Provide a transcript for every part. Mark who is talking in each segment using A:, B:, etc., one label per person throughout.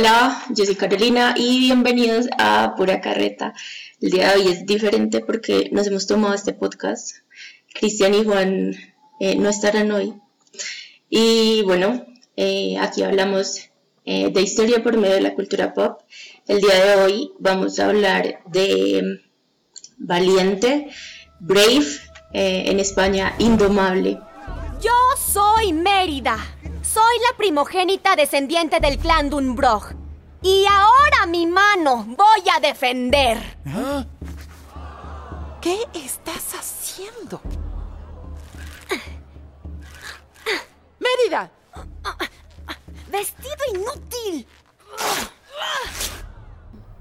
A: Hola, yo soy Carolina y bienvenidos a Pura Carreta. El día de hoy es diferente porque nos hemos tomado este podcast. Cristian y Juan eh, no estarán hoy. Y bueno, eh, aquí hablamos eh, de historia por medio de la cultura pop. El día de hoy vamos a hablar de mm, Valiente, Brave, en España, Indomable.
B: Yo soy Mérida. Soy la primogénita descendiente del clan Dunbrog. Y ahora mi mano voy a defender. ¿Ah?
C: ¿Qué estás haciendo? Mérida.
B: Vestido inútil.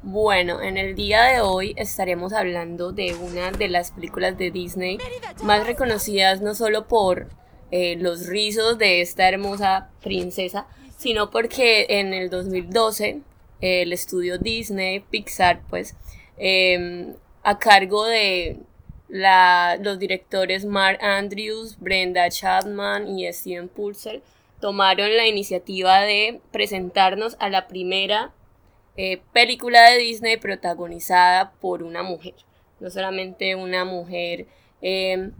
D: Bueno, en el día de hoy estaremos hablando de una de las películas de Disney más reconocidas no solo por eh, los rizos de esta hermosa princesa, sino porque en el 2012 el estudio Disney, Pixar, pues, em, a cargo de la, los directores Mark Andrews, Brenda Chapman y Steven Purcell, tomaron la iniciativa de presentarnos a la primera eh, película de Disney protagonizada por una mujer. No solamente una mujer em,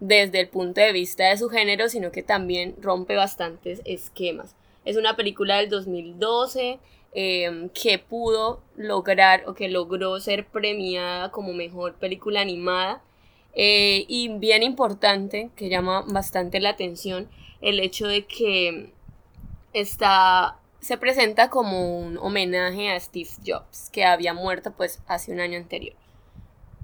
D: desde el punto de vista de su género, sino que también rompe bastantes esquemas. Es una película del 2012 em, que pudo lograr o que logró ser premiada como mejor película animada. Eh, y bien importante, que llama bastante la atención, el hecho de que está, se presenta como un homenaje a Steve Jobs, que había muerto pues hace un año anterior.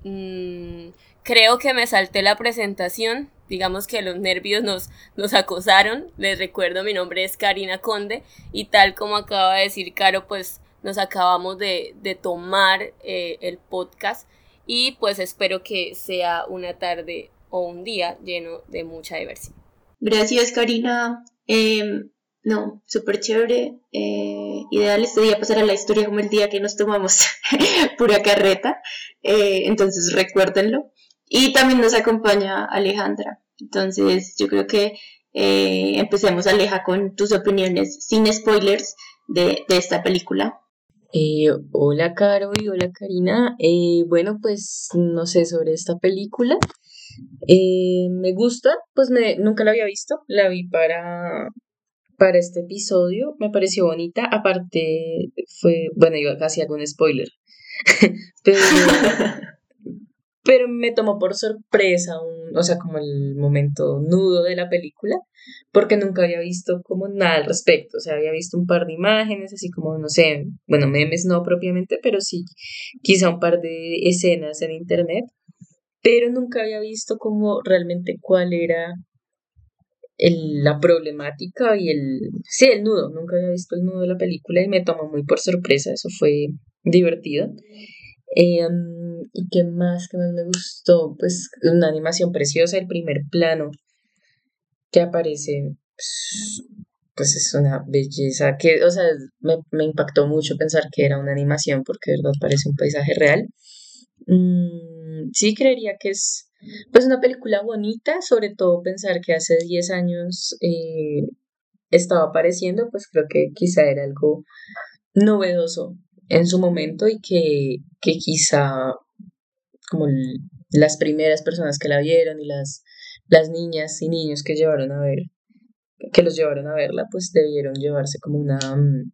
D: Mm, creo que me salté la presentación. Digamos que los nervios nos, nos acosaron. Les recuerdo, mi nombre es Karina Conde y tal como acaba de decir Caro, pues nos acabamos de, tomar eh, el podcast y pues espero que sea una tarde o un día lleno de mucha diversión.
A: Gracias Karina. Em, no, súper chévere. Eh, ideal este día pasar a la historia como el día que nos tomamos pura carreta. Eh, entonces recuérdenlo. Y también nos acompaña Alejandra. Entonces yo creo que eh, empecemos Aleja con tus opiniones sin spoilers de, esta película.
E: hola Caro y hola Karina. bueno, pues no sé sobre esta película. me gusta, pues me, nunca la había visto, la vi para, para este episodio. Me pareció bonita. Aparte, fue, bueno, iba casi algún spoiler. pero, me tomó por sorpresa, un, o sea, como el momento nudo de la película, porque nunca había visto como nada al respecto. O sea, había visto un par de imágenes, así como, no sé, bueno, memes no propiamente, pero sí quizá un par de escenas en internet. Pero nunca había visto como realmente cuál era la problemática y el, sí, el nudo. Nunca había visto el nudo de la película y me tomó muy por sorpresa. Eso fue divertido. Em, ¿Y qué más, qué más me gustó? Pues una animación preciosa, el primer plano que aparece, pues, pues es una belleza que, o sea, me, me, impactó mucho pensar que era una animación porque de verdad parece un paisaje real. Mm, sí, creería que es pues una película bonita, sobre todo pensar que hace 10 años eh, estaba apareciendo, pues creo que quizá era algo novedoso en su momento y que, que quizá como las primeras personas que la vieron y las, las niñas y niños que llevaron a ver, que los llevaron a verla, pues debieron llevarse como una mm,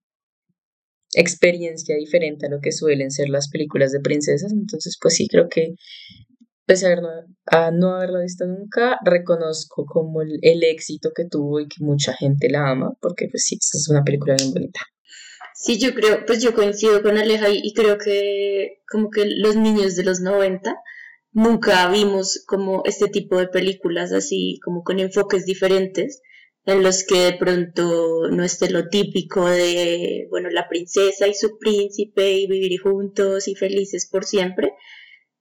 E: experiencia diferente a lo que suelen ser las películas de princesas. Entonces, pues sí, creo que pese a no, haberla visto nunca, reconozco como el, éxito que tuvo y que mucha gente la ama, porque pues sí, es una película bien bonita.
A: Sí, yo creo, pues yo coincido con Aleja y, creo que como que los niños de los 90 nunca vimos como este tipo de películas así como con enfoques diferentes en los que de pronto no esté lo típico de, bueno, la princesa y su príncipe y vivir juntos y felices por siempre,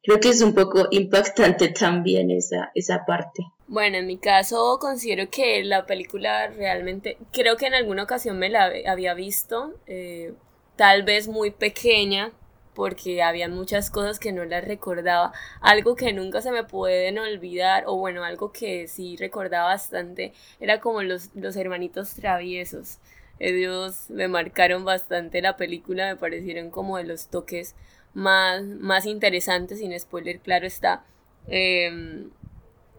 A: creo que es un poco impactante también esa, esa parte.
D: Bueno, en mi caso considero que la película realmente, creo que en alguna ocasión me la había visto, eh, tal vez muy pequeña, porque había muchas cosas que no las recordaba, algo que nunca se me pueden olvidar, o bueno, algo que sí recordaba bastante, era como los, los hermanitos traviesos. ellos me marcaron bastante la película, me parecieron como de los toques más, más interesantes, sin spoiler, claro está, em,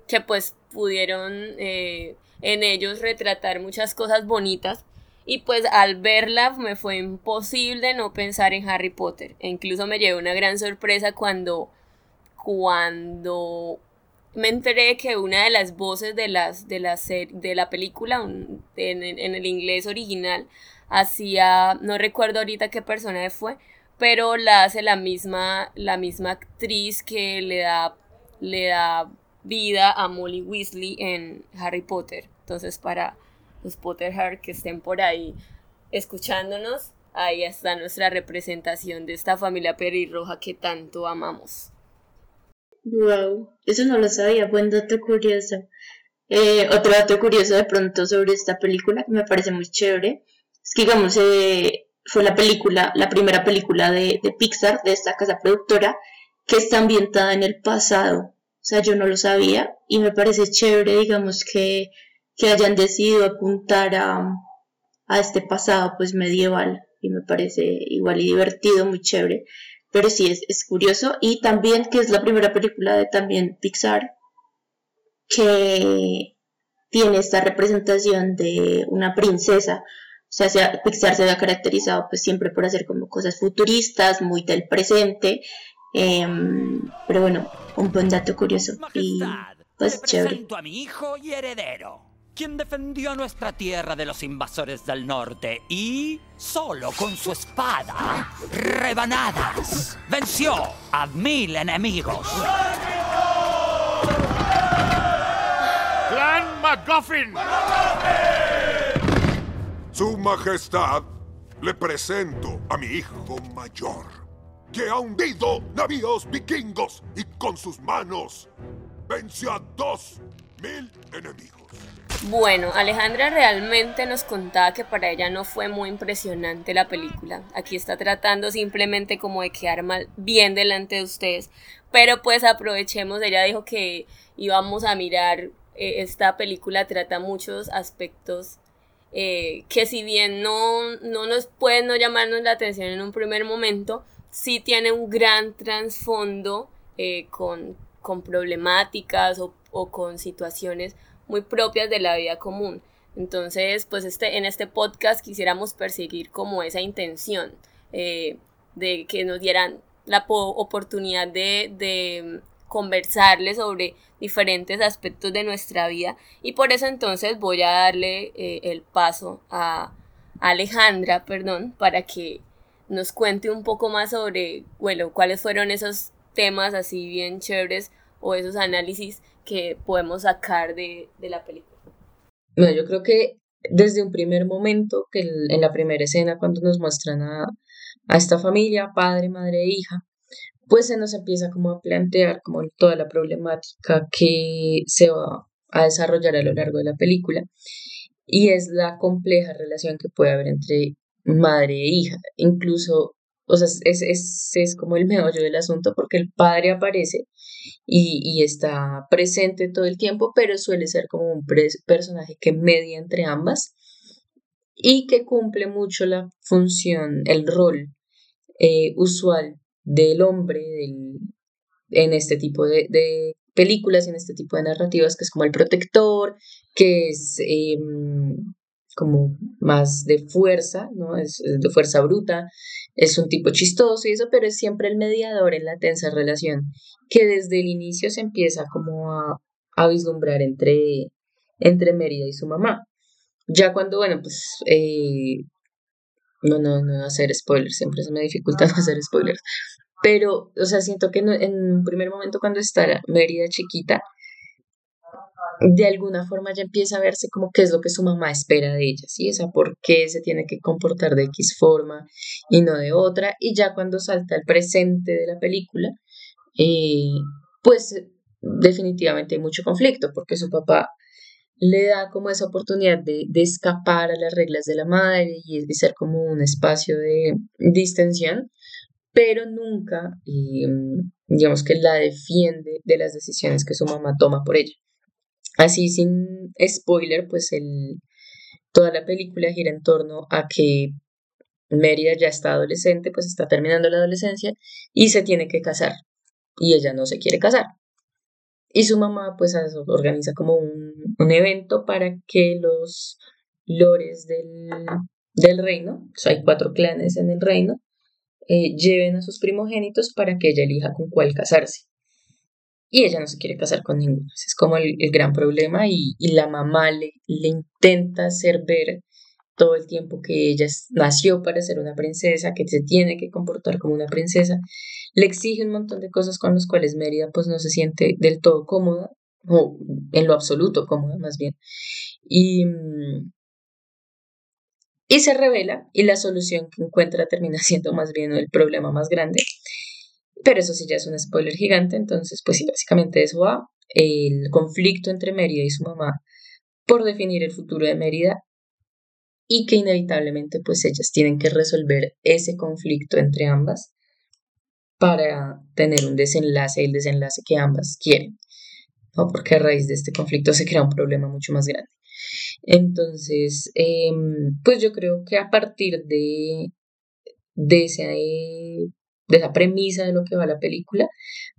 D: que pues pudieron eh, en ellos retratar muchas cosas bonitas. Y pues al verla me fue imposible no pensar en Harry Potter. E incluso me llevé una gran sorpresa cuando, cuando me enteré que una de las voces de, las, de, la, de la película, en, en, el inglés original, hacía, no recuerdo ahorita qué personaje fue, pero la hace la misma, la misma actriz que le da, le da vida a Molly Weasley en Harry Potter. Entonces, para los Potterhead que estén por ahí escuchándonos, ahí está nuestra representación de esta familia perirroja que tanto amamos.
A: Wow, eso no lo sabía, buen dato curioso. Eh, otro dato curioso de pronto sobre esta película que me parece muy chévere es que, digamos, eh, fue la película, la primera película de, de, Pixar, de esta casa productora, que está ambientada en el pasado. O sea, yo no lo sabía y me parece chévere, digamos, que, que hayan decidido apuntar a, a este pasado, pues, medieval. Y me parece igual y divertido, muy chévere pero sí es, curioso. Y también que es la primera película de también Pixar que tiene esta representación de una princesa. O sea, Pixar se ha caracterizado pues siempre por hacer como cosas futuristas, muy del presente. Em, pero bueno, un buen dato curioso. y pues chévere.
F: a mi hijo y heredero quien defendió nuestra tierra de los invasores del norte y, solo con su espada, rebanadas, venció a mil enemigos.
G: ¡Clan McGuffin! Su Majestad, le presento a mi hijo mayor, que ha hundido navíos vikingos y con sus manos venció a dos mil enemigos.
D: Bueno, Alejandra realmente nos contaba que para ella no fue muy impresionante la película. Aquí está tratando simplemente como de quedar mal, bien delante de ustedes. Pero pues aprovechemos, ella dijo que íbamos a mirar, eh, esta película trata muchos aspectos eh, que si bien no, no nos pueden no llamarnos la atención en un primer momento, sí tiene un gran trasfondo eh, con, con problemáticas o, o con situaciones muy propias de la vida común. Entonces, pues este, en este podcast quisiéramos perseguir como esa intención eh, de que nos dieran la oportunidad de, de conversarles sobre diferentes aspectos de nuestra vida y por eso entonces voy a darle eh, el paso a Alejandra, perdón, para que nos cuente un poco más sobre, bueno, cuáles fueron esos temas así bien chéveres o esos análisis que podemos sacar de, la película?
E: Bueno, yo creo que desde un primer momento, que en la primera escena, cuando nos muestran a, a esta familia, padre, madre e hija, pues se nos empieza como a plantear como toda la problemática que se va a desarrollar a lo largo de la película y es la compleja relación que puede haber entre madre e hija. Incluso o sea, es, es, es como el meollo del asunto porque el padre aparece y, y está presente todo el tiempo, pero suele ser como un personaje que media entre ambas y que cumple mucho la función, el rol eh, usual del hombre del, en este tipo de, de, películas y en este tipo de narrativas, que es como el protector, que es em, como más de fuerza, ¿no? Es, de fuerza bruta, es un tipo chistoso y eso, pero es siempre el mediador en la tensa relación, que desde el inicio se empieza como a, a vislumbrar entre, entre Mérida y su mamá. Ya cuando, bueno, pues, eh, no, no, no hacer spoilers, siempre se me dificulta no hacer spoilers, pero, o sea, siento que en un primer momento cuando está Mérida chiquita, de alguna forma ya empieza a verse como qué es lo que su mamá espera de ella, ¿sí? O sea, por qué se tiene que comportar de X forma y no de otra. Y ya cuando salta al presente de la película, eh, pues definitivamente hay mucho conflicto porque su papá le da como esa oportunidad de, escapar a las reglas de la madre y de ser como un espacio de distensión, pero nunca, eh, digamos que la defiende de las decisiones que su mamá toma por ella. Así sin spoiler, pues el, toda la película gira en torno a que Mérida ya está adolescente, pues está terminando la adolescencia y se tiene que casar. Y ella no se quiere casar. Y su mamá pues organiza como un, evento para que los lores del, del reino, o sea, hay cuatro clanes en el reino, eh, lleven a sus primogénitos para que ella elija con cuál casarse. Y ella no se quiere casar con ninguno. Ese es como el, gran problema y, y, la mamá le, le intenta hacer ver todo el tiempo que ella nació para ser una princesa, que se tiene que comportar como una princesa, le exige un montón de cosas con las cuales Mérida pues no se siente del todo cómoda, o en lo absoluto cómoda más bien. Y, y se revela y la solución que encuentra termina siendo más bien el problema más grande. Pero eso sí ya es un spoiler gigante, entonces pues sí, básicamente eso va. El conflicto entre Mérida y su mamá por definir el futuro de Mérida y que inevitablemente pues ellas tienen que resolver ese conflicto entre ambas para tener un desenlace, el desenlace que ambas quieren, ¿no? Porque a raíz de este conflicto se crea un problema mucho más grande. Entonces, em, pues yo creo que a partir de, de, de esa premisa de lo que va la película,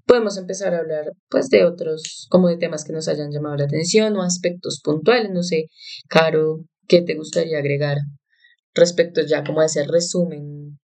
E: podemos empezar a hablar pues de otros, como de temas que nos hayan llamado la atención o aspectos puntuales, no sé, Caro, ¿qué te gustaría agregar respecto ya como a ese resumen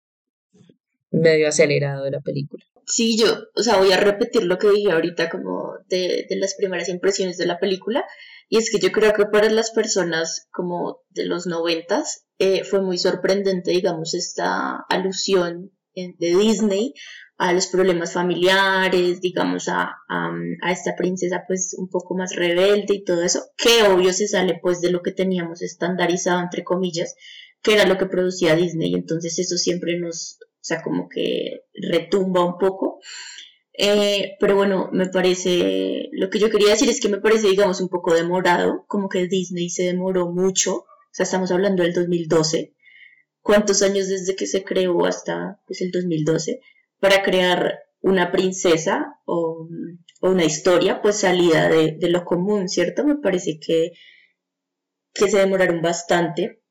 E: medio acelerado de la película?
A: Sí, yo, o sea, voy a repetir lo que dije ahorita como de, de las primeras impresiones de la película, y es que yo creo que para las personas como de los noventas eh, fue muy sorprendente, digamos, esta alusión de Disney a los problemas familiares, digamos, a, a, esta princesa pues un poco más rebelde y todo eso, que obvio se sale pues de lo que teníamos estandarizado, entre comillas, que era lo que producía Disney, entonces eso siempre nos, o sea, como que retumba un poco. Eh, pero bueno, me parece, lo que yo quería decir es que me parece, digamos, un poco demorado, como que Disney se demoró mucho, o sea, estamos hablando del 2012, ¿cuántos años desde que se creó hasta pues, el 2012? para crear una princesa o, una historia pues salida de, lo común, ¿cierto? Me parece que, que se demoraron bastante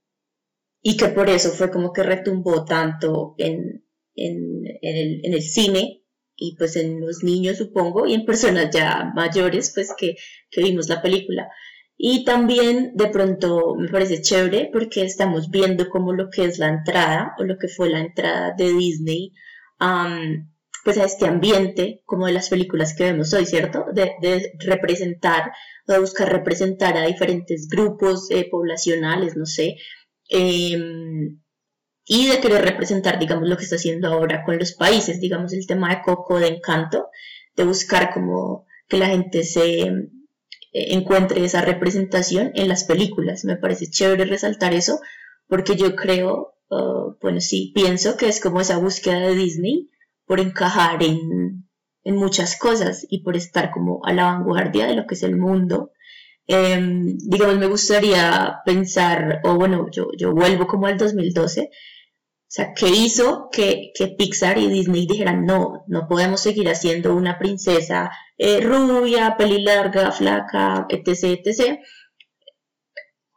A: y que por eso fue como que retumbó tanto en, en, el, en el cine y pues en los niños supongo y en personas ya mayores pues que, que vimos la película. Y también de pronto me parece chévere porque estamos viendo como lo que es la entrada o lo que fue la entrada de Disney pues a este ambiente como de las películas que vemos hoy, ¿cierto? De, representar o de buscar representar a diferentes grupos eh, poblacionales, no sé, em, y de querer representar, digamos, lo que está haciendo ahora con los países, digamos, el tema de Coco, de Encanto, de buscar como que la gente se eh, encuentre esa representación en las películas. Me parece chévere resaltar eso, porque yo creo bueno, sí, pienso que es como esa búsqueda de Disney por encajar en, muchas cosas y por estar como a la vanguardia de lo que es el mundo. Em, digamos, me gustaría pensar, o bueno, yo, yo vuelvo como al 2012, o sea, ¿qué hizo que, que, Pixar y Disney dijeran, no, no podemos seguir haciendo una princesa eh, rubia, peli larga, flaca, etc., etc.,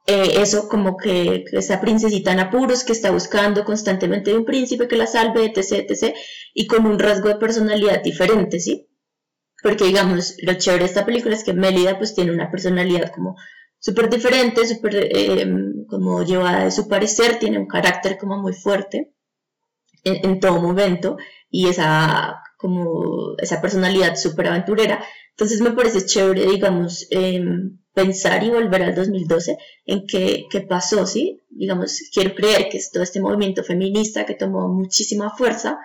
A: eh, eso como que, esa princesita en apuros que está buscando constantemente un príncipe que la salve, etc., etc., y con un rasgo de personalidad diferente, ¿sí? Porque digamos, lo chévere de esta película es que Mélida pues tiene una personalidad como súper diferente, súper em, como llevada de su parecer, tiene un carácter como muy fuerte en, en todo momento y esa como esa personalidad súper aventurera. Entonces me parece chévere, digamos, eh, pensar y volver al 2012 en qué, qué pasó, ¿sí? Digamos, quiero creer que es todo este movimiento feminista que tomó muchísima fuerza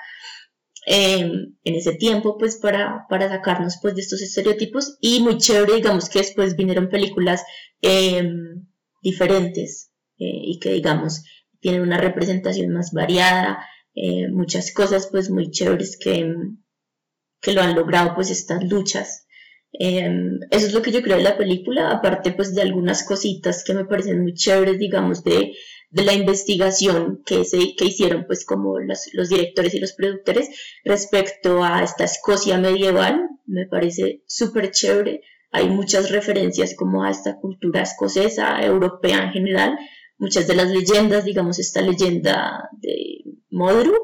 A: em, en ese tiempo, pues, para, para sacarnos, pues, de estos estereotipos y muy chévere, digamos, que después vinieron películas em, diferentes eh, y que, digamos, tienen una representación más variada, eh, muchas cosas, pues, muy chéveres que, que lo han logrado, pues, estas luchas. Em, eso es lo que yo creo de la película, aparte pues de algunas cositas que me parecen muy chéveres, digamos, de, de la investigación que, se, que hicieron pues como los, los, directores y los productores respecto a esta Escocia medieval, me parece súper chévere, hay muchas referencias como a esta cultura escocesa, europea en general, muchas de las leyendas, digamos esta leyenda de Modru,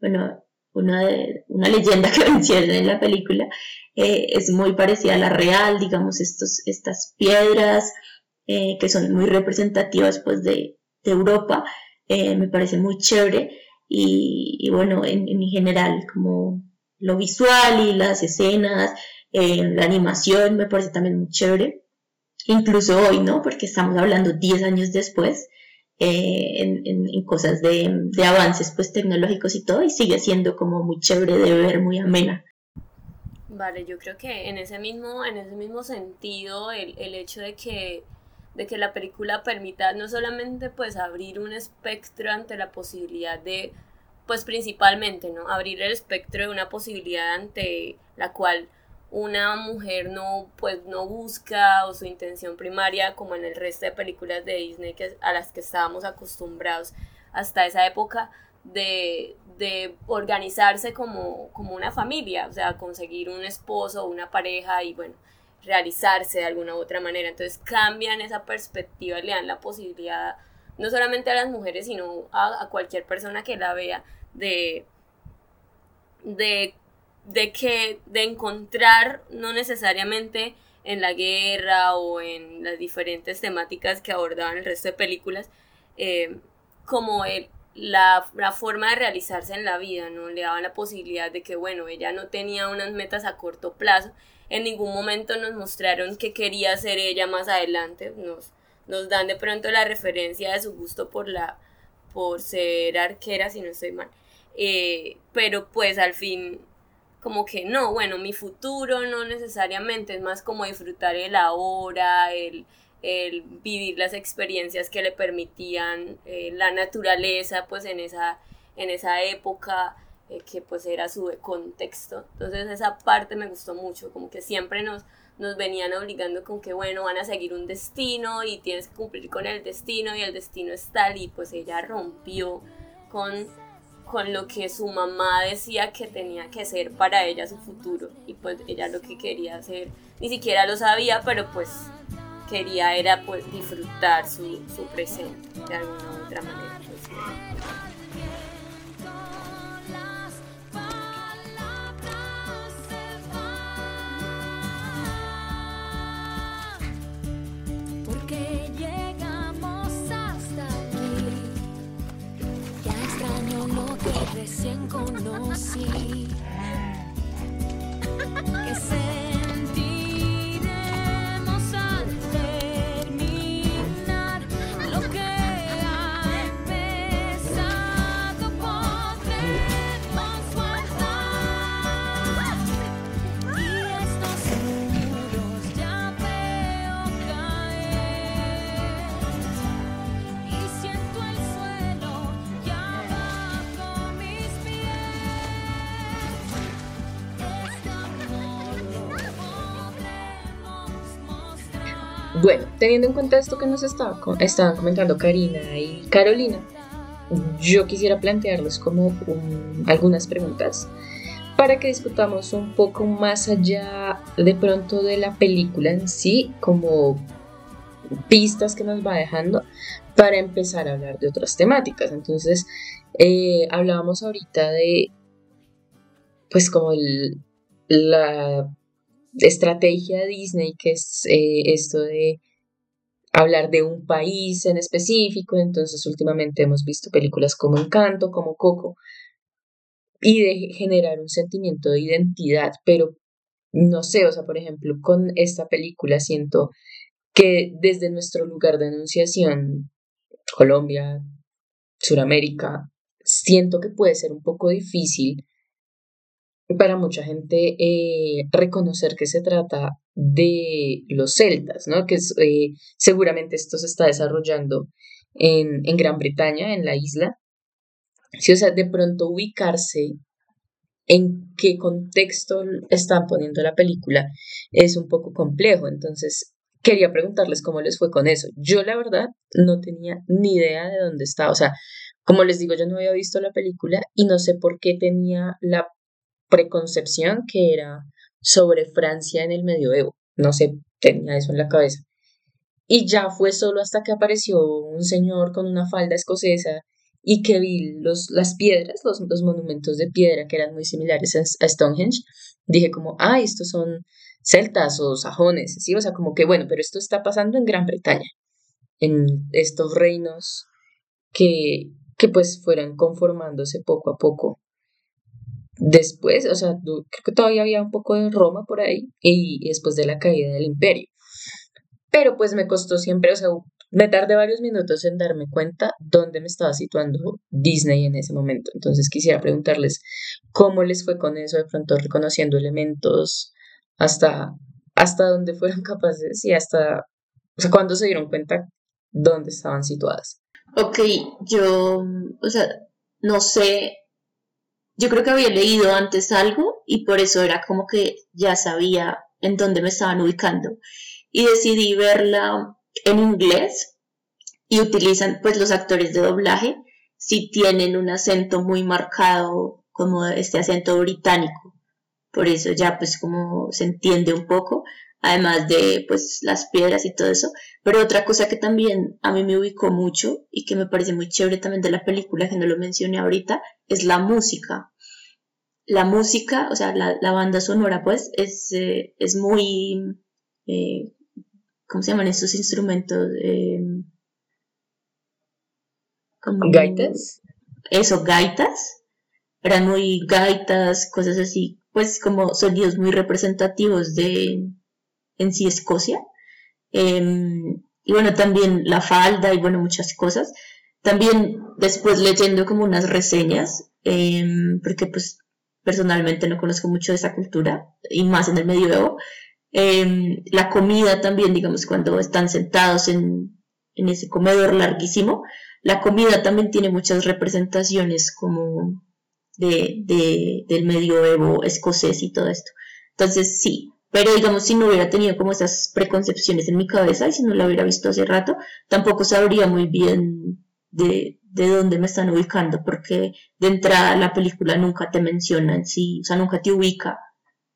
A: bueno, una, una leyenda que menciona en la película, eh, es muy parecida a la real, digamos estos, estas piedras eh, que son muy representativas pues de, Europa, eh, me parece muy chévere. Y, bueno, en, en, general como lo visual y las escenas, la animación me parece también muy chévere incluso hoy, ¿no? Porque estamos hablando 10 años después eh, en, cosas de, avances pues tecnológicos y todo, y sigue siendo como muy chévere de ver, muy amena.
D: Vale, yo creo que en ese mismo, en ese mismo sentido, el, el hecho de que, de que la película permita no solamente pues abrir un espectro ante la posibilidad de, pues principalmente, ¿no? Abrir el espectro de una posibilidad ante la cual una mujer no pues no busca o su intención primaria como en el resto de películas de Disney que, a las que estábamos acostumbrados hasta esa época de, organizarse como, como una familia, o sea, conseguir un esposo una pareja y bueno, realizarse de alguna u otra manera. Entonces cambian esa perspectiva, le dan la posibilidad no solamente a las mujeres, sino a, a cualquier persona que la vea de, de de que de encontrar no necesariamente en la guerra o en las diferentes temáticas que abordaban el resto de películas eh, como el, la, la, forma de realizarse en la vida, ¿no? Le daban la posibilidad de que, bueno, ella no tenía unas metas a corto plazo, en ningún momento nos mostraron qué quería hacer ella más adelante, nos, nos dan de pronto la referencia de su gusto por la por ser arquera, si no estoy mal, eh, pero pues al fin como que no, bueno, mi futuro no necesariamente, es más como disfrutar el ahora, el, el vivir las experiencias que le permitían eh, la naturaleza, pues en esa, en esa época, eh, que pues era su contexto. Entonces esa parte me gustó mucho, como que siempre nos, nos venían obligando con que, bueno, van a seguir un destino y tienes que cumplir con el destino y el destino es tal y pues ella rompió con con lo que su mamá decía que tenía que ser para ella su futuro. Y pues ella lo que quería hacer ni siquiera lo sabía pero pues quería era pues disfrutar su, su presente de alguna u otra manera
H: recién conocí. Que se
E: Bueno, teniendo en cuenta esto que nos estaba, estaban comentando Karina y Carolina, yo quisiera plantearles como algunas preguntas para que discutamos un poco más allá de pronto de la película en sí, como pistas que nos va dejando para empezar a hablar de otras temáticas. Entonces, eh, hablábamos ahorita de, pues como la estrategia Disney, que es eh, esto de hablar de un país en específico, entonces últimamente hemos visto películas como Encanto, como Coco, y de generar un sentimiento de identidad, pero no sé, o sea, por ejemplo, con esta película siento que desde nuestro lugar de enunciación, Colombia, Suramérica, siento que puede ser un poco difícil para mucha gente eh, reconocer que se trata de los celtas, ¿no? Que eh, seguramente esto se está desarrollando en, en, Gran Bretaña, en la isla. Sí, o sea, de pronto ubicarse en qué contexto están poniendo la película es un poco complejo. Entonces, quería preguntarles cómo les fue con eso. Yo, la verdad, no tenía ni idea de dónde estaba. O sea, como les digo, yo no había visto la película y no sé por qué tenía la preconcepción que era sobre Francia en el medioevo. No sé, tenía eso en la cabeza. Y ya fue solo hasta que apareció un señor con una falda escocesa y que vi los, las piedras, los, los monumentos de piedra que eran muy similares a, Stonehenge, dije como, ah, estos son celtas o sajones, ¿sí? O sea, como que, bueno, pero esto está pasando en Gran Bretaña, en estos reinos que, que pues fueran conformándose poco a poco. Después, o sea, creo que todavía había un poco de Roma por ahí y después de la caída del imperio. Pero pues me costó siempre, o sea, me tardé varios minutos en darme cuenta dónde me estaba situando Disney en ese momento. Entonces quisiera preguntarles cómo les fue con eso, de pronto reconociendo elementos, hasta, hasta dónde fueron capaces y hasta, o sea, cuándo se dieron cuenta dónde estaban situadas.
A: Ok, yo, o sea, no sé, yo creo que había leído antes algo y por eso era como que ya sabía en dónde me estaban ubicando. Y decidí verla en inglés y utilizan pues los actores de doblaje si tienen un acento muy marcado como este acento británico. Por eso ya pues como se entiende un poco, además de pues las piedras y todo eso. Pero otra cosa que también a mí me ubicó mucho y que me parece muy chévere también de la película, que no lo mencioné ahorita, es la música. La música, o sea, la, la banda sonora pues es, eh, es muy... eh, ¿Cómo se llaman estos instrumentos? Eh, como-
E: ¿Gaitas?
A: Eso, gaitas. Eran muy gaitas, cosas así, pues como sonidos muy representativos de en sí Escocia. Em, y bueno, también la falda y bueno, muchas cosas. También después leyendo como unas reseñas, em, porque pues personalmente no conozco mucho de esa cultura y más en el medioevo. Em, la comida también, digamos, cuando están sentados en, en ese comedor larguísimo, la comida también tiene muchas representaciones como de, de- del medioevo escocés y todo esto. Entonces sí, pero digamos si no hubiera tenido como esas preconcepciones en mi cabeza y si no la hubiera visto hace rato, tampoco sabría muy bien de, de dónde me están ubicando, porque de entrada la película nunca te menciona en sí, o sea, nunca te ubica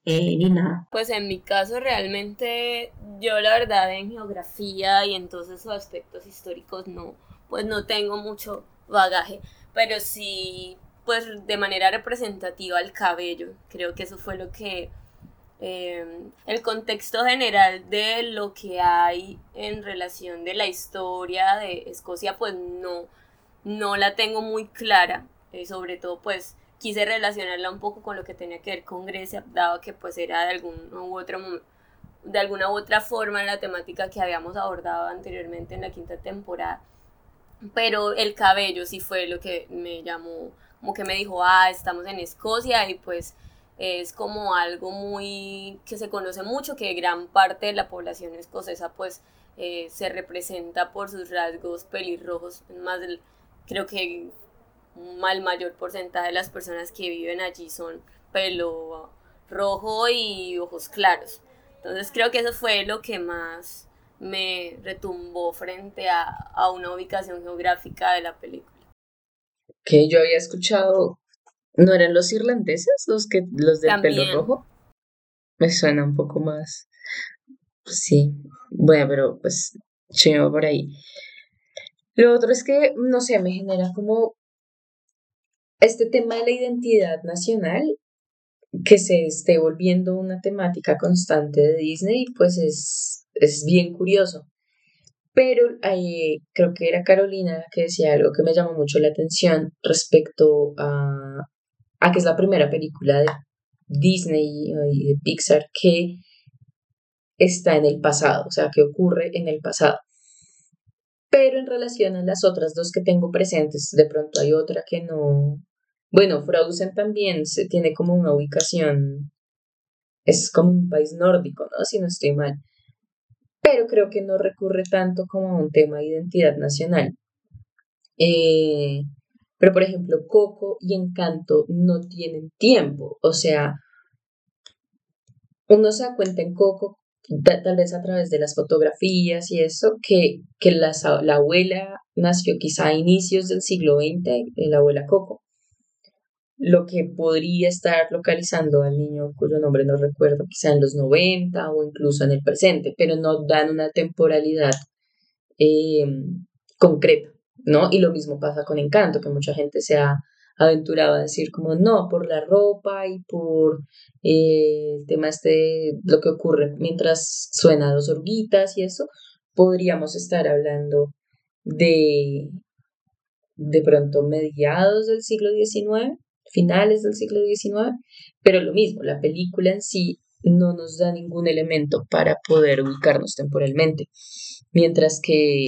A: eh, ni nada.
D: Pues en mi caso realmente yo la verdad en geografía y en todos aspectos históricos no, pues no tengo mucho bagaje, pero sí pues de manera representativa el cabello, creo que eso fue lo que eh, el contexto general de lo que hay en relación de la historia de Escocia pues no, no la tengo muy clara, eh, sobre todo pues quise relacionarla un poco con lo que tenía que ver con Grecia, dado que pues era de algún u otro de alguna u otra forma la temática que habíamos abordado anteriormente en la quinta temporada. Pero el cabello sí fue lo que me llamó, como que me dijo, ah, estamos en Escocia y pues es como algo muy que se conoce mucho, que gran parte de la población escocesa pues eh, se representa por sus rasgos pelirrojos, más del, creo que el mayor porcentaje de las personas que viven allí son pelo rojo y ojos claros. Entonces creo que eso fue lo que más me retumbó frente a, a una ubicación geográfica de la película.
E: Que yo había escuchado, ¿no eran los irlandeses los que los del pelo rojo? Me suena un poco más. Sí, bueno, pero pues chido por ahí. Lo otro es que, no sé, me genera como este tema de la identidad nacional que se esté volviendo una temática constante de Disney, pues es, es bien curioso. Pero eh, creo que era Carolina la que decía algo que me llamó mucho la atención respecto a, a que es la primera película de Disney y de Pixar que está en el pasado, o sea, que ocurre en el pasado. Pero en relación a las otras dos que tengo presentes, de pronto hay otra que no. Bueno, Frozen también se tiene como una ubicación, es como un país nórdico, ¿no? Si no estoy mal. Pero creo que no recurre tanto como a un tema de identidad nacional. Eh, pero, por ejemplo, Coco y Encanto no tienen tiempo. O sea, uno se da cuenta en Coco, ta- tal vez a través de las fotografías y eso, que, que la abuela nació quizá a inicios del siglo XX, eh, la abuela Coco. Lo que podría estar localizando al niño cuyo nombre no recuerdo, quizá en los 90 o incluso en el presente, pero no dan una temporalidad eh, concreta, ¿no? Y lo mismo pasa con Encanto, que mucha gente se ha aventurado a decir como no, por la ropa y por eh, el tema este, lo que ocurre mientras suena dos orguitas y eso, podríamos estar hablando de de pronto mediados del siglo XIX, finales del siglo XIX, pero lo mismo, la película en sí no nos da ningún elemento para poder ubicarnos temporalmente, mientras que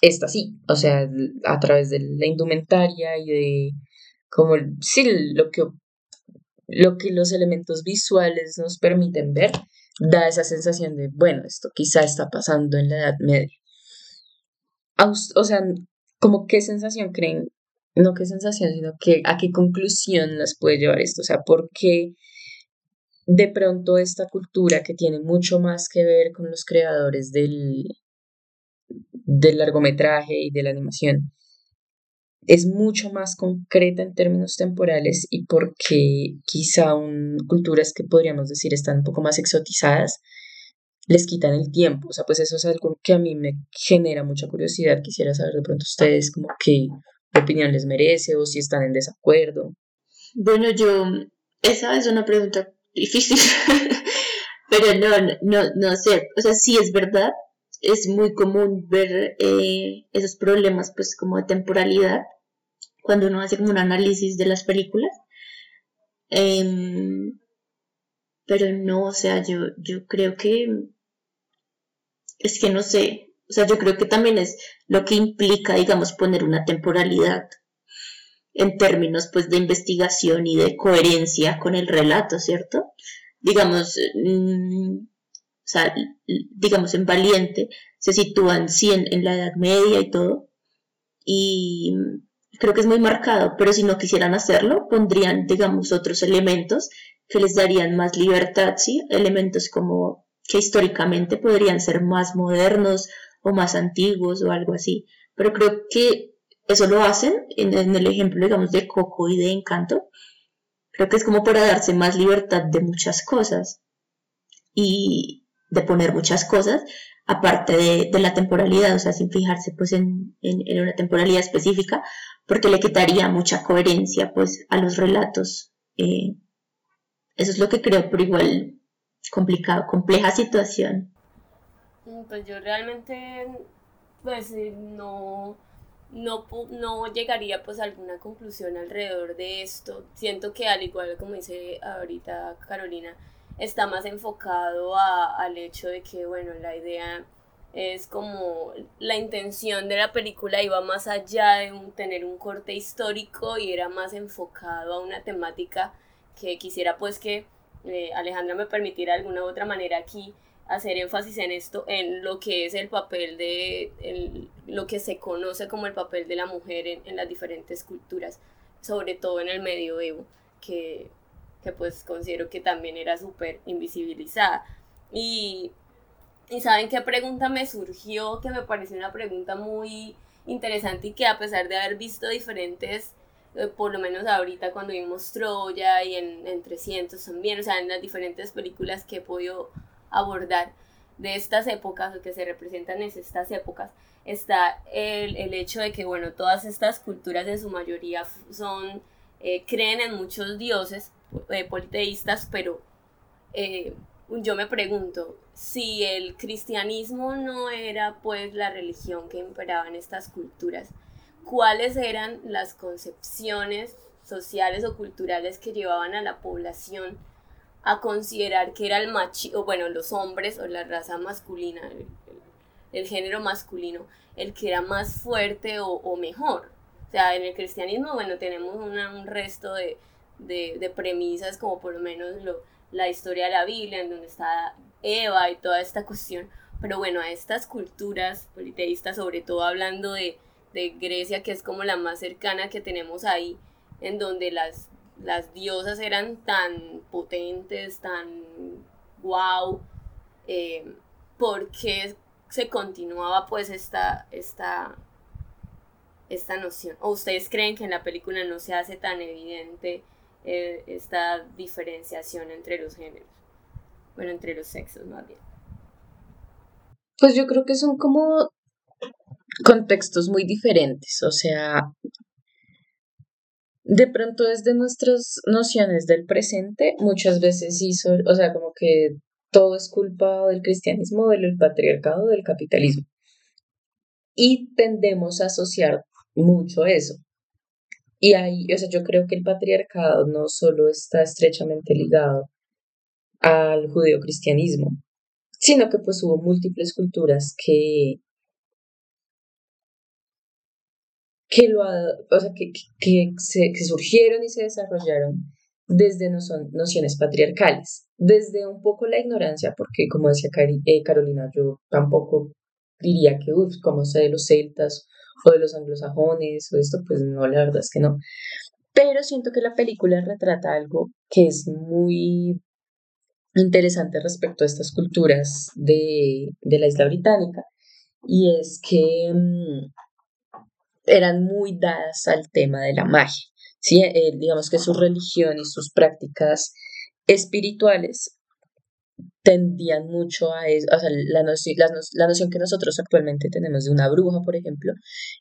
E: esta sí, o sea, a través de la indumentaria y de como sí lo que lo que los elementos visuales nos permiten ver da esa sensación de bueno, esto quizá está pasando en la Edad Media. O sea, como qué sensación creen, no qué sensación, sino que a qué conclusión las puede llevar esto, o sea, por qué de pronto esta cultura que tiene mucho más que ver con los creadores del, del largometraje y de la animación es mucho más concreta en términos temporales y porque quizá un, culturas que podríamos decir están un poco más exotizadas les quitan el tiempo. O sea, pues eso es algo que a mí me genera mucha curiosidad. Quisiera saber de pronto ustedes como qué opinión les merece o si están en desacuerdo.
A: Bueno, yo, esa es una pregunta difícil, pero no, no, no sé, o sea, sí es verdad, es muy común ver eh, esos problemas pues como de temporalidad cuando uno hace como un análisis de las películas. Em, pero no, o sea, yo, yo creo que es que no sé, o sea, yo creo que también es lo que implica, digamos, poner una temporalidad en términos pues de investigación y de coherencia con el relato, ¿cierto? Digamos, mm, o sea, digamos en Valiente se sitúan sí en, la Edad Media y todo, y creo que es muy marcado, pero si no quisieran hacerlo, pondrían, digamos, otros elementos que les darían más libertad, ¿sí? Elementos como que históricamente podrían ser más modernos o más antiguos o algo así. Pero creo que eso lo hacen en, el ejemplo, digamos, de Coco y de Encanto. Creo que es como para darse más libertad de muchas cosas y de poner muchas cosas, aparte de, la temporalidad, o sea, sin fijarse pues en, una temporalidad específica, porque le quitaría mucha coherencia pues a los relatos. Eh, eso es lo que creo, pero igual complicado, compleja situación.
D: Pues yo realmente, pues eh, no, no, no llegaría pues a alguna conclusión alrededor de esto. Siento que al igual como dice ahorita Carolina, está más enfocado a, al hecho de que, bueno, la idea es como la intención de la película iba más allá de tener un corte histórico y era más enfocado a una temática que quisiera pues que eh, Alejandra me permitirá de alguna u otra manera aquí hacer énfasis en esto, en lo que es el papel de, lo que se conoce como el papel de la mujer en, las diferentes culturas, sobre todo en el medioevo, que, que pues considero que también era súper invisibilizada. Y, y saben qué pregunta me surgió, que me pareció una pregunta muy interesante y que a pesar de haber visto diferentes eh, por lo menos ahorita cuando vimos Troya y en, en 300 también, o sea, en las diferentes películas que he podido abordar de estas épocas o que se representan en estas épocas, está el, el hecho de que, bueno, todas estas culturas en su mayoría son, eh, creen en muchos dioses eh, politeístas, pero yo me pregunto, si el cristianismo no era pues la religión que imperaba en estas culturas, cuáles eran las concepciones sociales o culturales que llevaban a la población a considerar que era el macho, o bueno, los hombres o la raza masculina, el, género masculino, el que era más fuerte o, mejor. O sea, en el cristianismo, bueno, tenemos un resto de, de, premisas, como por lo menos lo, la historia de la Biblia, en donde está Eva y toda esta cuestión. Pero bueno, a estas culturas politeístas, sobre todo hablando de, de Grecia, que es como la más cercana que tenemos ahí, en donde las, las diosas eran tan potentes, tan wow, eh, porque se continuaba pues esta, esta, esta noción? ¿O ustedes creen que en la película no se hace tan evidente eh, esta diferenciación entre los géneros? Bueno, entre los sexos más bien.
E: Pues yo creo que son como contextos muy diferentes, o sea, de pronto desde nuestras nociones del presente, muchas veces hizo, o sea, como que todo es culpa del cristianismo, del patriarcado, del capitalismo. Y tendemos a asociar mucho eso. Y ahí, o sea, yo creo que el patriarcado no solo está estrechamente ligado al judeocristianismo, sino que pues hubo múltiples culturas que que, lo, o sea, que, que, se, que surgieron y se desarrollaron desde no son nociones patriarcales, desde un poco la ignorancia, porque como decía eh, Carolina, yo tampoco diría que, uff, como sé de los celtas o de los anglosajones o esto, pues no, la verdad es que no. Pero siento que la película retrata algo que es muy interesante respecto a estas culturas de, de la isla británica, y es que mm, eran muy dadas al tema de la magia. ¿sí? Eh, digamos que su religión y sus prácticas espirituales tendían mucho a eso, o sea, la, noción, la, noción que nosotros actualmente tenemos de una bruja, por ejemplo,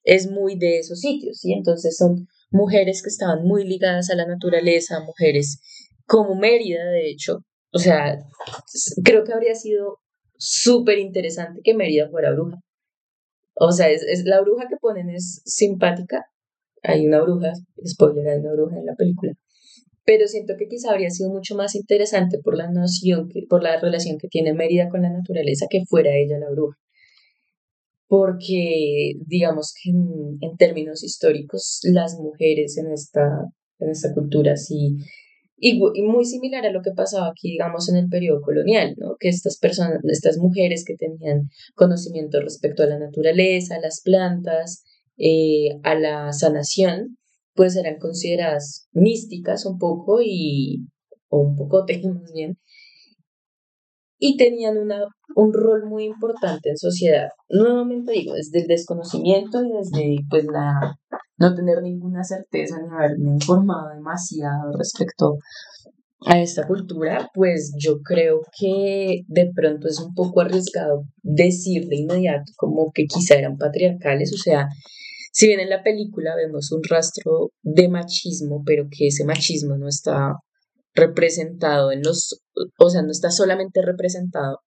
E: es muy de esos sitios, ¿sí? Entonces son mujeres que estaban muy ligadas a la naturaleza, mujeres como Mérida, de hecho, o sea, creo que habría sido súper interesante que Mérida fuera bruja, o sea, es, es, la bruja que ponen es simpática. Hay una bruja, spoiler, hay una bruja en la película. Pero siento que quizá habría sido mucho más interesante por la noción, que, por la relación que tiene Mérida con la naturaleza, que fuera ella la bruja. Porque, digamos que en, términos históricos, las mujeres en esta, en esta cultura sí y, muy similar a lo que pasaba aquí, digamos, en el periodo colonial, ¿no? Que estas personas, estas mujeres que tenían conocimiento respecto a la naturaleza, a las plantas, eh, a la sanación, pues eran consideradas místicas un poco y, o un poco más bien, y tenían una, un rol muy importante en sociedad. Nuevamente digo, desde el desconocimiento y desde pues la no tener ninguna certeza ni haberme informado demasiado respecto a esta cultura, pues yo creo que de pronto es un poco arriesgado decir de inmediato como que quizá eran patriarcales, o sea, si bien en la película vemos un rastro de machismo, pero que ese machismo no está representado en los, o sea, no está solamente representado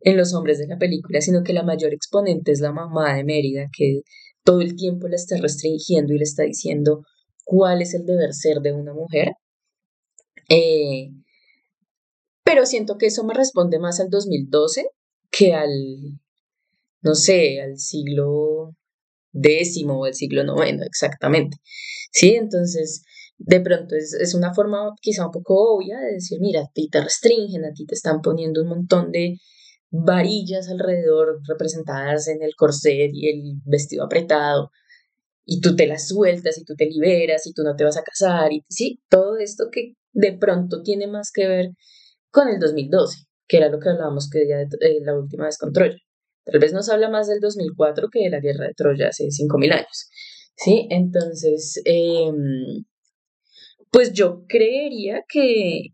E: en los hombres de la película, sino que la mayor exponente es la mamá de Mérida, que todo el tiempo la está restringiendo y le está diciendo cuál es el deber ser de una mujer. Eh, pero siento que eso me responde más al 2012 que al, no sé, al siglo décimo o al siglo noveno exactamente. Sí, entonces de pronto es, una forma quizá un poco obvia de decir, mira, a ti te restringen, a ti te están poniendo un montón de varillas alrededor representadas en el corset y el vestido apretado, y tú te las sueltas y tú te liberas y tú no te vas a casar, y sí, todo esto que de pronto tiene más que ver con el 2012, que era lo que hablábamos que día eh, la última vez con Troya. Tal vez nos habla más del 2004 que de la guerra de Troya hace 5.000 años. ¿Sí? Entonces, em, pues yo creería que,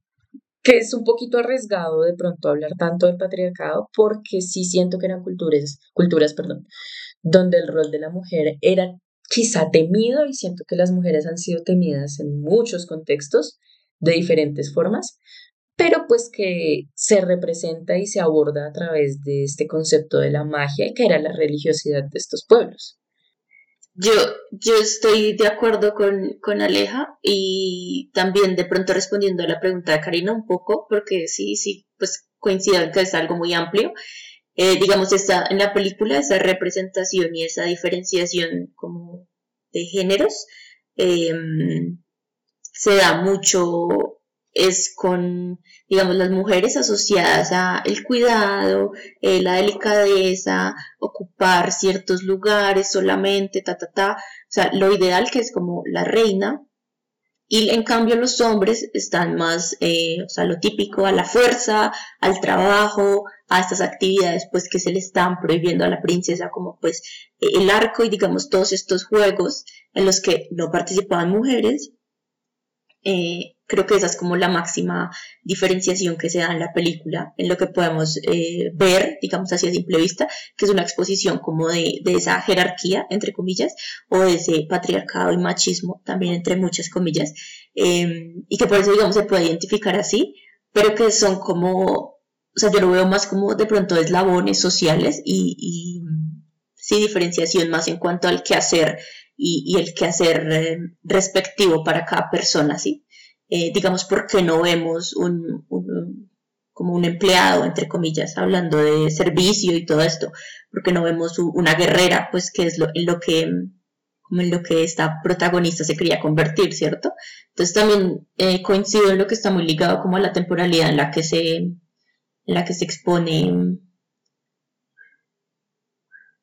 E: que es un poquito arriesgado de pronto hablar tanto del patriarcado porque sí siento que eran culturas, culturas, perdón, donde el rol de la mujer era quizá temido y siento que las mujeres han sido temidas en muchos contextos de diferentes formas, pero pues que se representa y se aborda a través de este concepto de la magia que era la religiosidad de estos pueblos.
A: Yo, yo estoy de acuerdo con, con Aleja y también de pronto respondiendo a la pregunta de Karina un poco, porque sí, sí, pues coincido que es algo muy amplio. Eh, digamos, está en la película esa representación y esa diferenciación como de géneros em, se da mucho es con, digamos, las mujeres asociadas a el cuidado, eh, la delicadeza, ocupar ciertos lugares solamente, ta, ta, ta. O sea, lo ideal que es como la reina. Y en cambio los hombres están más, eh, o sea, lo típico, a la fuerza, al trabajo, a estas actividades pues que se le están prohibiendo a la princesa, como pues el arco y digamos todos estos juegos en los que no participaban mujeres Eh, creo que esa es como la máxima diferenciación que se da en la película, en lo que podemos eh, ver, digamos así a simple vista, que es una exposición como de, de esa jerarquía, entre comillas, o de ese patriarcado y machismo, también entre muchas comillas, eh, y que por eso, digamos, se puede identificar así, pero que son como, o sea, yo lo veo más como de pronto eslabones sociales y, y sí diferenciación más en cuanto al quehacer y, y el quehacer eh, respectivo para cada persona, ¿sí? Eh, digamos, ¿por qué no vemos un, un- como un empleado, entre comillas, hablando de servicio y todo esto? Porque no vemos una guerrera, pues que es lo, en lo que como en lo que esta protagonista se quería convertir, ¿cierto? Entonces también eh, coincido en lo que está muy ligado como a la temporalidad en la que se, en la que se expone,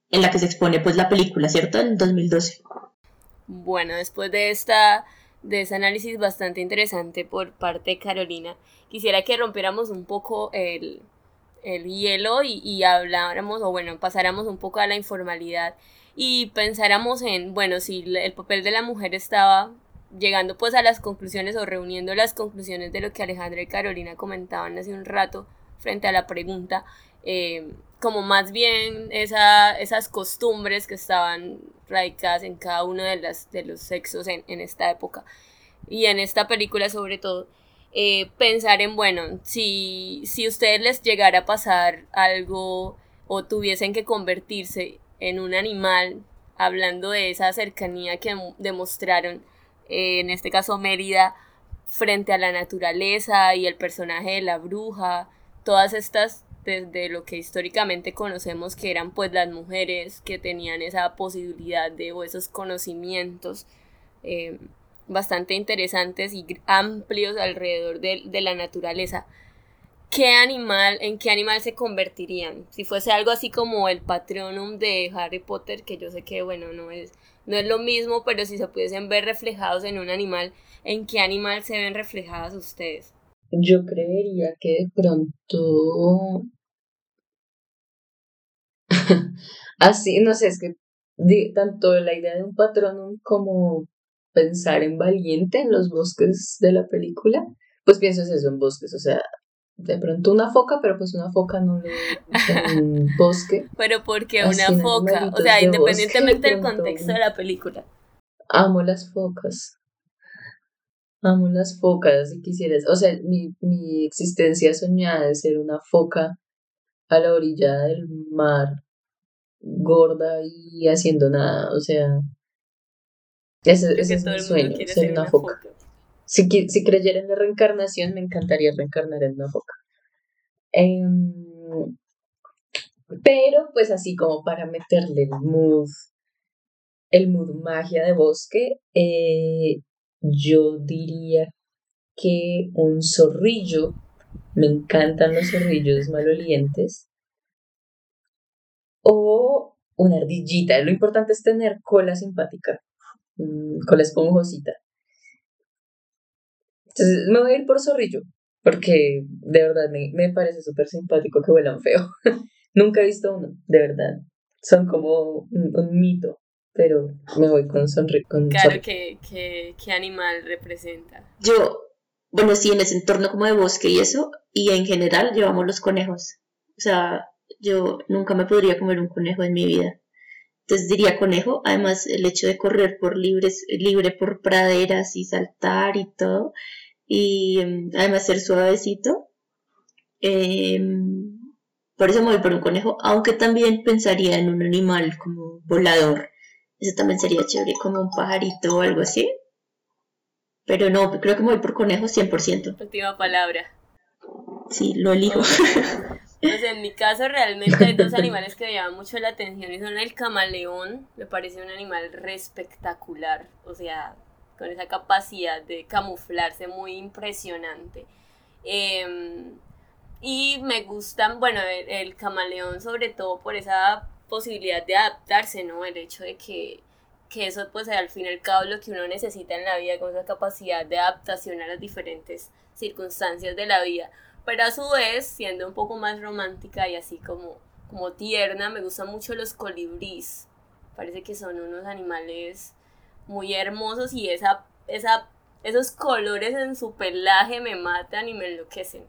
A: en la que se expone pues la película, ¿cierto? En 2012.
D: Bueno, después de esta de ese análisis bastante interesante por parte de Carolina, quisiera que rompiéramos un poco el, el hielo y, y habláramos, o bueno, pasáramos un poco a la informalidad y pensáramos en, bueno, si el papel de la mujer estaba llegando pues a las conclusiones o reuniendo las conclusiones de lo que Alejandra y Carolina comentaban hace un rato frente a la pregunta, eh, como más bien esa, esas costumbres que estaban radicadas en cada uno de, las, de los sexos en, esta época y en esta película sobre todo, eh, pensar en, bueno, si, si ustedes les llegara a pasar algo o tuviesen que convertirse en un animal, hablando de esa cercanía que dem- demostraron, eh, en este caso Mérida, frente a la naturaleza y el personaje de la bruja, todas estas desde lo que históricamente conocemos que eran pues las mujeres que tenían esa posibilidad de o esos conocimientos eh, bastante interesantes y amplios alrededor de, de la naturaleza. ¿Qué animal, en qué animal se convertirían? Si fuese algo así como el Patronum de Harry Potter, que yo sé que bueno, no es, no es lo mismo, pero si se pudiesen ver reflejados en un animal, ¿en qué animal se ven reflejadas ustedes?
E: Yo creería que de pronto así, no sé, es que tanto la idea de un patronum como pensar en valiente en los bosques de la película, pues pienso es eso en bosques, o sea, de pronto una foca, pero pues una foca no lo en un bosque.
D: Pero porque una foca, o sea,
E: de
D: independientemente
E: de
D: del contexto de la película.
E: Amo las focas. Amo las focas, si quisieras. O sea, mi, mi existencia soñada de ser una foca a la orilla del mar, gorda y haciendo nada. O sea, ese, es mi sueño, ser una
D: una
E: foca.
D: foca.
E: Si, si creyera en la reencarnación, me encantaría reencarnar en una foca. Em, pero, pues así como para meterle el mood, el mood magia de bosque, eh, yo diría que un zorrillo, me encantan los zorrillos malolientes, o una ardillita. Lo importante es tener cola simpática, mm, cola esponjosita. Entonces me voy a ir por zorrillo, porque de verdad me, me parece súper simpático que huelan feo. Nunca he visto uno, de verdad. Son como un, un mito, pero me voy con, sonri con
D: Claro, que, ¿qué animal representa?
A: Yo, bueno, sí, en ese entorno como de bosque y eso, y en general llevamos los conejos. O sea, yo nunca me podría comer un conejo en mi vida. Entonces diría conejo, además el hecho de correr por libres, libre por praderas y saltar y todo, y em, además ser suavecito. em, por eso me voy por un conejo, aunque también pensaría en un animal como volador. Eso también sería chévere, como un pajarito o algo así. Pero no, creo que me voy por conejo 100%.
D: Última palabra.
A: Sí, lo elijo.
D: Pues en mi caso realmente hay dos animales que me llaman mucho la atención y son el camaleón, me parece un animal re espectacular, o sea, con esa capacidad de camuflarse muy impresionante. Em, y me gustan, bueno, el, el camaleón sobre todo por esa posibilidad de adaptarse, ¿no? El hecho de que, que eso pues al fin y al cabo lo que uno necesita en la vida, con esa capacidad de adaptación a las diferentes circunstancias de la vida pero a su vez, siendo un poco más romántica y así como, como tierna, me gustan mucho los colibríes. Parece que son unos animales muy hermosos y esa, esa esos colores en su pelaje me matan y me enloquecen.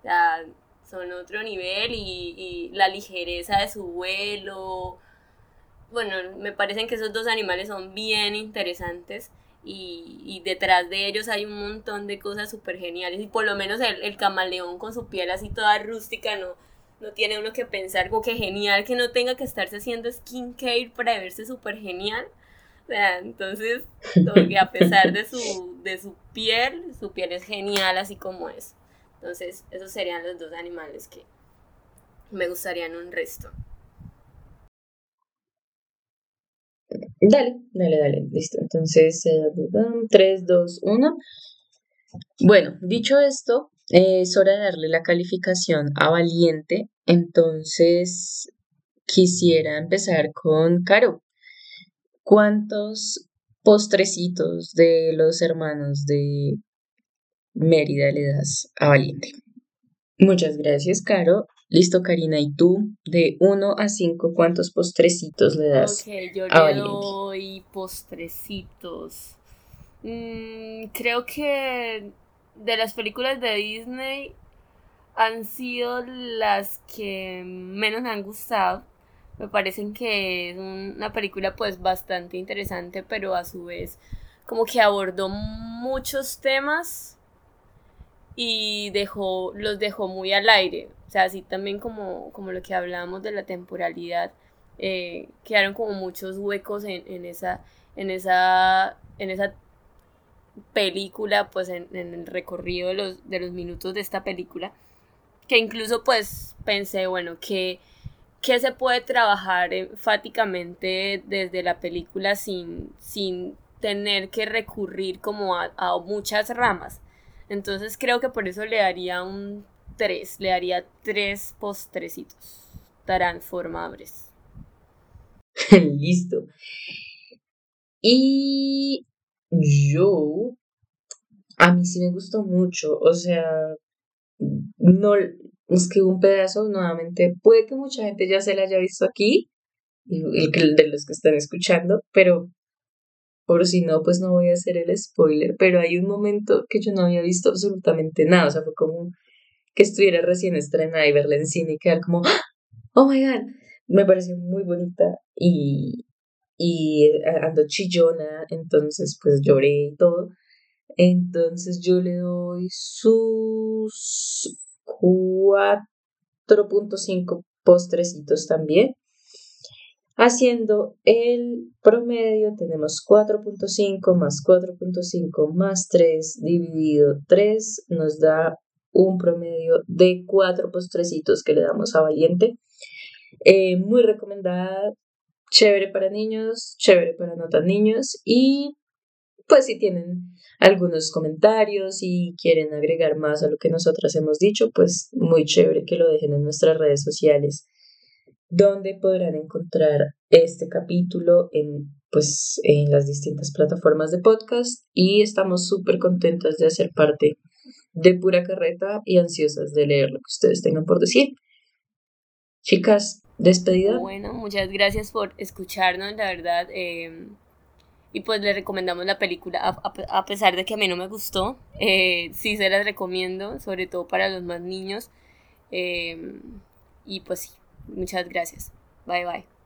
D: O sea, son otro nivel y, y la ligereza de su vuelo. Bueno, me parecen que esos dos animales son bien interesantes y, y detrás de ellos hay un montón de cosas súper geniales y por lo menos el, el camaleón con su piel así toda rústica no, no tiene uno que pensar como que genial que no tenga que estarse haciendo skincare para verse súper genial. O sea, entonces, que a pesar de su, de su piel, su piel es genial así como es. Entonces, esos serían los dos animales que me gustarían un resto.
E: Dale, dale, dale, listo. Entonces, 3, 2, 1. Bueno, dicho esto, eh, es hora de darle la calificación a Valiente. Entonces, quisiera empezar con Caro. ¿Cuántos postrecitos de los hermanos de Mérida le das a Valiente? Muchas gracias, Caro. Listo, Karina. ¿Y tú? De 1 a 5, ¿cuántos postrecitos le das
D: Ok, yo
E: a
D: le doy postrecitos. Mm, creo que de las películas de Disney han sido las que menos me han gustado. Me parecen que es un- una película pues bastante interesante, pero a su vez como que abordó muchos temas y dejó, los dejó muy al aire. O sea, así también como, como lo que hablábamos de la temporalidad, eh, quedaron como muchos huecos en, en esa, en esa, en esa película, pues en, en el recorrido de los, de los minutos de esta película, que incluso pues pensé, bueno, que, que se puede trabajar enfáticamente desde la película sin, sin tener que recurrir como a, a muchas ramas. Entonces creo que por eso le daría un 3, le daría tres postrecitos transformables.
E: Listo. Y yo, a mí sí me gustó mucho, o sea, no, es que un pedazo nuevamente, puede que mucha gente ya se la haya visto aquí, que- de los que están escuchando, pero por si no, pues no voy a hacer el spoiler, pero hay un momento que yo no había visto absolutamente nada, o sea, fue como que estuviera recién estrenada y verla en cine y quedar como, ¡Ah! oh my god, me pareció muy bonita y, y eh, ando chillona, entonces pues lloré y todo. Entonces yo le doy sus 4.5 postrecitos también. Haciendo el promedio tenemos 4.5 más 4.5 más 3 dividido 3 nos da un promedio de 4 postrecitos que le damos a Valiente. Eh, muy recomendada, chévere para niños, chévere para no tan niños y pues si tienen algunos comentarios y quieren agregar más a lo que nosotras hemos dicho, pues muy chévere que lo dejen en nuestras redes sociales, donde podrán encontrar este capítulo en pues en las distintas plataformas de podcast y estamos súper contentas de hacer parte de pura carreta y ansiosas de leer lo que ustedes tengan por decir. Chicas, despedida.
D: Bueno, muchas gracias por escucharnos, la verdad. eh, y pues les recomendamos la película, a, a- pesar de que a mí no me gustó. eh, sí se las recomiendo, sobre todo para los más niños. eh, y pues sí, muchas gracias. Bye bye.